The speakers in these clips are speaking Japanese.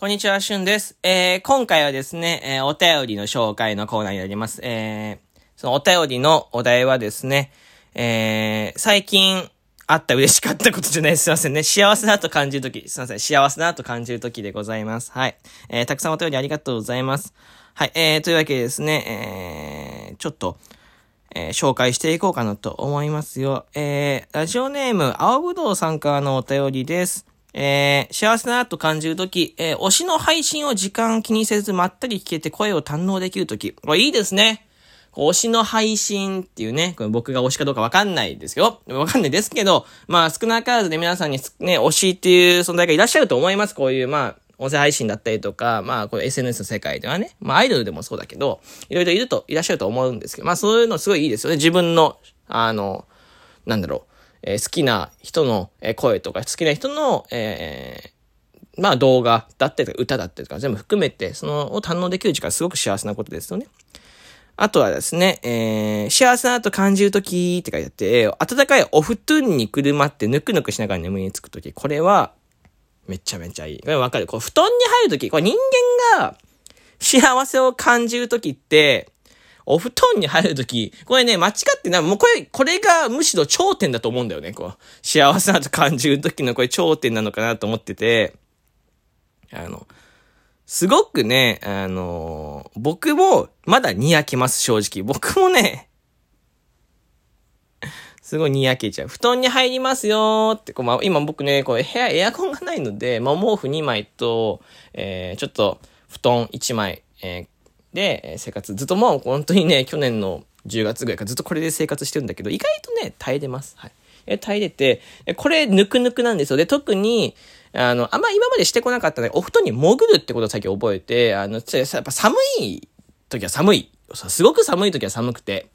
こんにちは、しゅんです。えー、今回はですね、えー、お便りの紹介のコーナーになります。えー、そのお便りのお題はですね、えー、最近あった嬉しかったことじゃないすいませんね。幸せだと感じるとき、すいません。幸せだと感じるときでございます。はい。えー、たくさんお便りありがとうございます。はい。えー、というわけでですね、えー、ちょっと、えー、紹介していこうかなと思いますよ。えー、ラジオネーム、青ぶどうさんからのお便りです。えー、幸せだなと感じるとき、えー、推しの配信を時間気にせずまったり聞けて声を堪能できるとき。これいいですね。推しの配信っていうね、これ僕が推しかどうかわかんないですよ。わかんないですけど、まあ少なからずで皆さんにね、推しっていう存在がいらっしゃると思います。こういう、まあ、音声配信だったりとか、まあ、これ SNS の世界ではね、まあアイドルでもそうだけど、いろいろいると、いらっしゃると思うんですけど、まあそういうのすごいいいですよね。自分の、あの、なんだろう、えー、好きな人の声とか、好きな人の、えー、まあ動画だったりとか歌だったりとか全部含めて、そのを堪能できる時間すごく幸せなことですよね。あとはですね、えー、幸せだと感じるときって書いてあって、暖かいお布団にくるまってぬくぬくしながら眠りにつくとき、これは、めちゃめちゃいい。これわかる。こう、布団に入るとき、これ人間が幸せを感じるときって、お布団に入るとき、これね、間違ってない。もうこれ、これがむしろ頂点だと思うんだよね。こう、幸せだと感じるときのこれ頂点なのかなと思ってて、あの、すごくね、あの僕もまだにやけます、正直。僕もね、すごいにやけちゃう。布団に入りますよーって、こう、まあ、今僕ね、こう、部屋エアコンがないので、まあ、毛布2枚と、えー、ちょっと、布団1枚、えー、で、生活、ずっともう本当にね、去年の10月ぐらいからずっとこれで生活してるんだけど、意外とね、耐えれます。はい。え、耐えれて、これ、ぬくぬくなんですよ。で、特に、あの、あんま今までしてこなかったね、お布団に潜るってことを最近覚えて、あの、やっぱ寒い時は寒い。すごく寒い時は寒くて。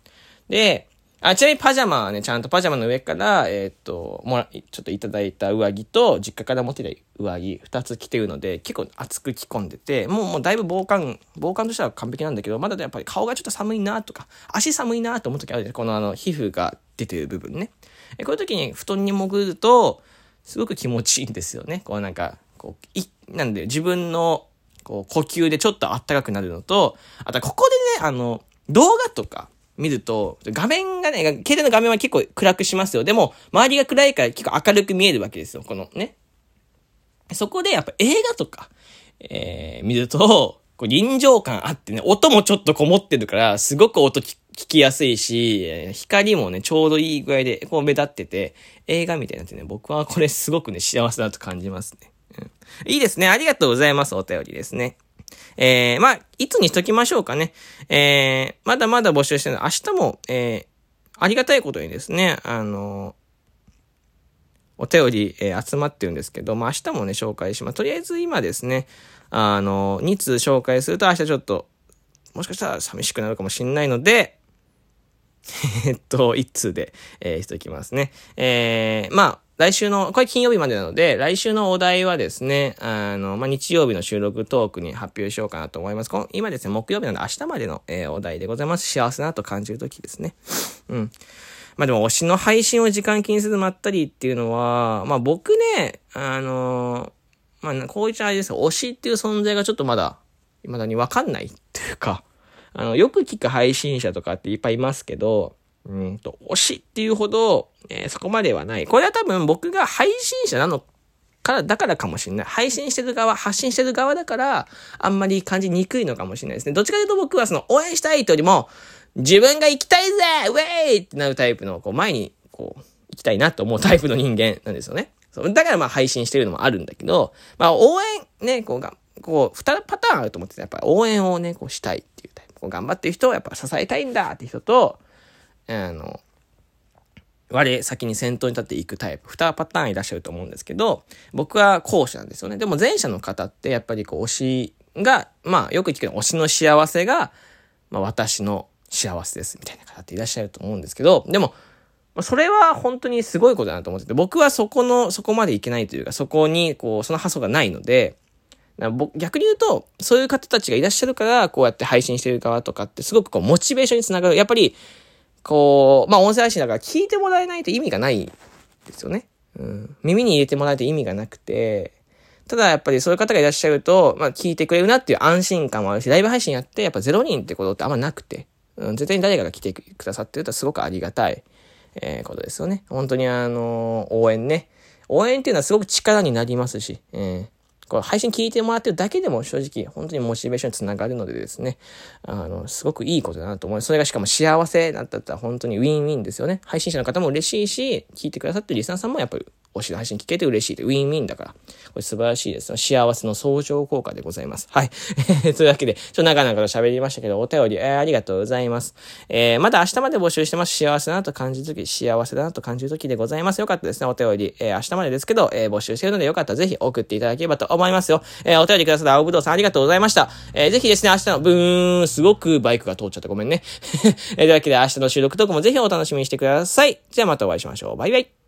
で、あ、ちなみにパジャマはね、ちゃんとパジャマの上から、えー、っと、もら、ちょっといただいた上着と、実家から持ってた上着、二つ着てるので、結構厚く着込んでて、もう、もうだいぶ防寒、防寒としては完璧なんだけど、まだやっぱり顔がちょっと寒いなとか、足寒いなと思う時あるこのあの、皮膚が出てる部分ね。えこういう時に布団に潜ると、すごく気持ちいいんですよね。こうなんか、こう、い、なんで自分の、こう、呼吸でちょっと暖かくなるのと、あとここでね、あの、動画とか見ると、画面がね、携帯の画面は結構暗くしますよ。でも、周りが暗いから結構明るく見えるわけですよ。このね。そこでやっぱ映画とか、えー、見ると、こう臨場感あってね、音もちょっとこもってるから、すごく音聞きやすいし、光もね、ちょうどいい具合でこう目立ってて、映画みたいになってね、僕はこれすごくね、幸せだと感じますね。うん、いいですね。ありがとうございます。お便りですね。えー、まあ、いつにしときましょうかね。えー、まだまだ募集してるの明日も、えー、ありがたいことにですね、あのお便り、えー、集まってるんですけど、まあ、明日もね、紹介します。とりあえず今ですね、あの、2通紹介すると明日ちょっと、もしかしたら寂しくなるかもしんないので、えっと、1通で、えー、しときますね。えー、まあ、来週の、これ金曜日までなので、来週のお題はですね、あの、まあ、日曜日の収録トークに発表しようかなと思います。今ですね、木曜日なので明日までの、えー、お題でございます。幸せなと感じるときですね。うん。まあ、でも、推しの配信を時間気にせずまったりっていうのは、まあ、僕ね、あのまあ、こういったあれです推しっていう存在がちょっとまだ、未だにわかんないっていうか、あの、よく聞く配信者とかっていっぱいいますけど、うんと、推しっていうほど、えー、そこまではない。これは多分僕が配信者なのから、だからかもしれない。配信してる側、発信してる側だから、あんまり感じにくいのかもしれないですね。どっちかというと僕はその、応援したいというよりも、自分が行きたいぜウェイってなるタイプの、こう、前に、こう、行きたいなと思うタイプの人間なんですよね。そうだからまあ配信してるのもあるんだけど、まあ応援ね、こうが、こう、二パターンあると思ってて、やっぱ応援をね、こうしたいっていうタイプ。こう頑張ってる人をやっぱ支えたいんだって人と、あの、我先に先頭に立っていくタイプ。二パターンいらっしゃると思うんですけど、僕は後者なんですよね。でも前者の方ってやっぱりこう推しが、まあよく聞くの推しの幸せが、まあ私の幸せですみたいな方っていらっしゃると思うんですけど、でも、それは本当にすごいことだなと思ってて、僕はそこの、そこまでいけないというか、そこに、こう、その発想がないので、逆に言うと、そういう方たちがいらっしゃるから、こうやって配信してる側とかって、すごくこう、モチベーションにつながる。やっぱり、こう、まあ、音声配信だから聞いてもらえないと意味がないですよね。うん。耳に入れてもらえると意味がなくて、ただやっぱりそういう方がいらっしゃると、まあ聞いてくれるなっていう安心感もあるし、ライブ配信やってやっぱ0人ってことってあんまなくて、うん、絶対に誰かが来てくださってるとすごくありがたい、えー、ことですよね。本当にあのー、応援ね。応援っていうのはすごく力になりますし、えー、これ配信聞いてもらってるだけでも正直本当にモチベーションにつながるのでですね、あの、すごくいいことだなと思う。それがしかも幸せだったら本当にウィンウィンですよね。配信者の方も嬉しいし、聞いてくださってるリスナーさんもやっぱり推しの配信聞けて嬉しいで、ウィンウィンだから。これ素晴らしいです。幸せの相乗効果でございます。はい。というわけで、ちょっと長々と喋りましたけど、お便り、えー、ありがとうございます。えー、まだ明日まで募集してます。幸せだなと感じるとき、幸せだなと感じるときでございます。よかったですね、お便り。えー、明日までですけど、えー、募集してるのでよかったらぜひ送っていただければと思いますよ。えー、お便りくださった青ぶどうさんありがとうございました。えー、ぜひですね、明日のブーン、すごくバイクが通っちゃってごめんね。えー、というわけで明日の収録とかもぜひお楽しみにしてください。じゃあまたお会いしましょう。バイバイ。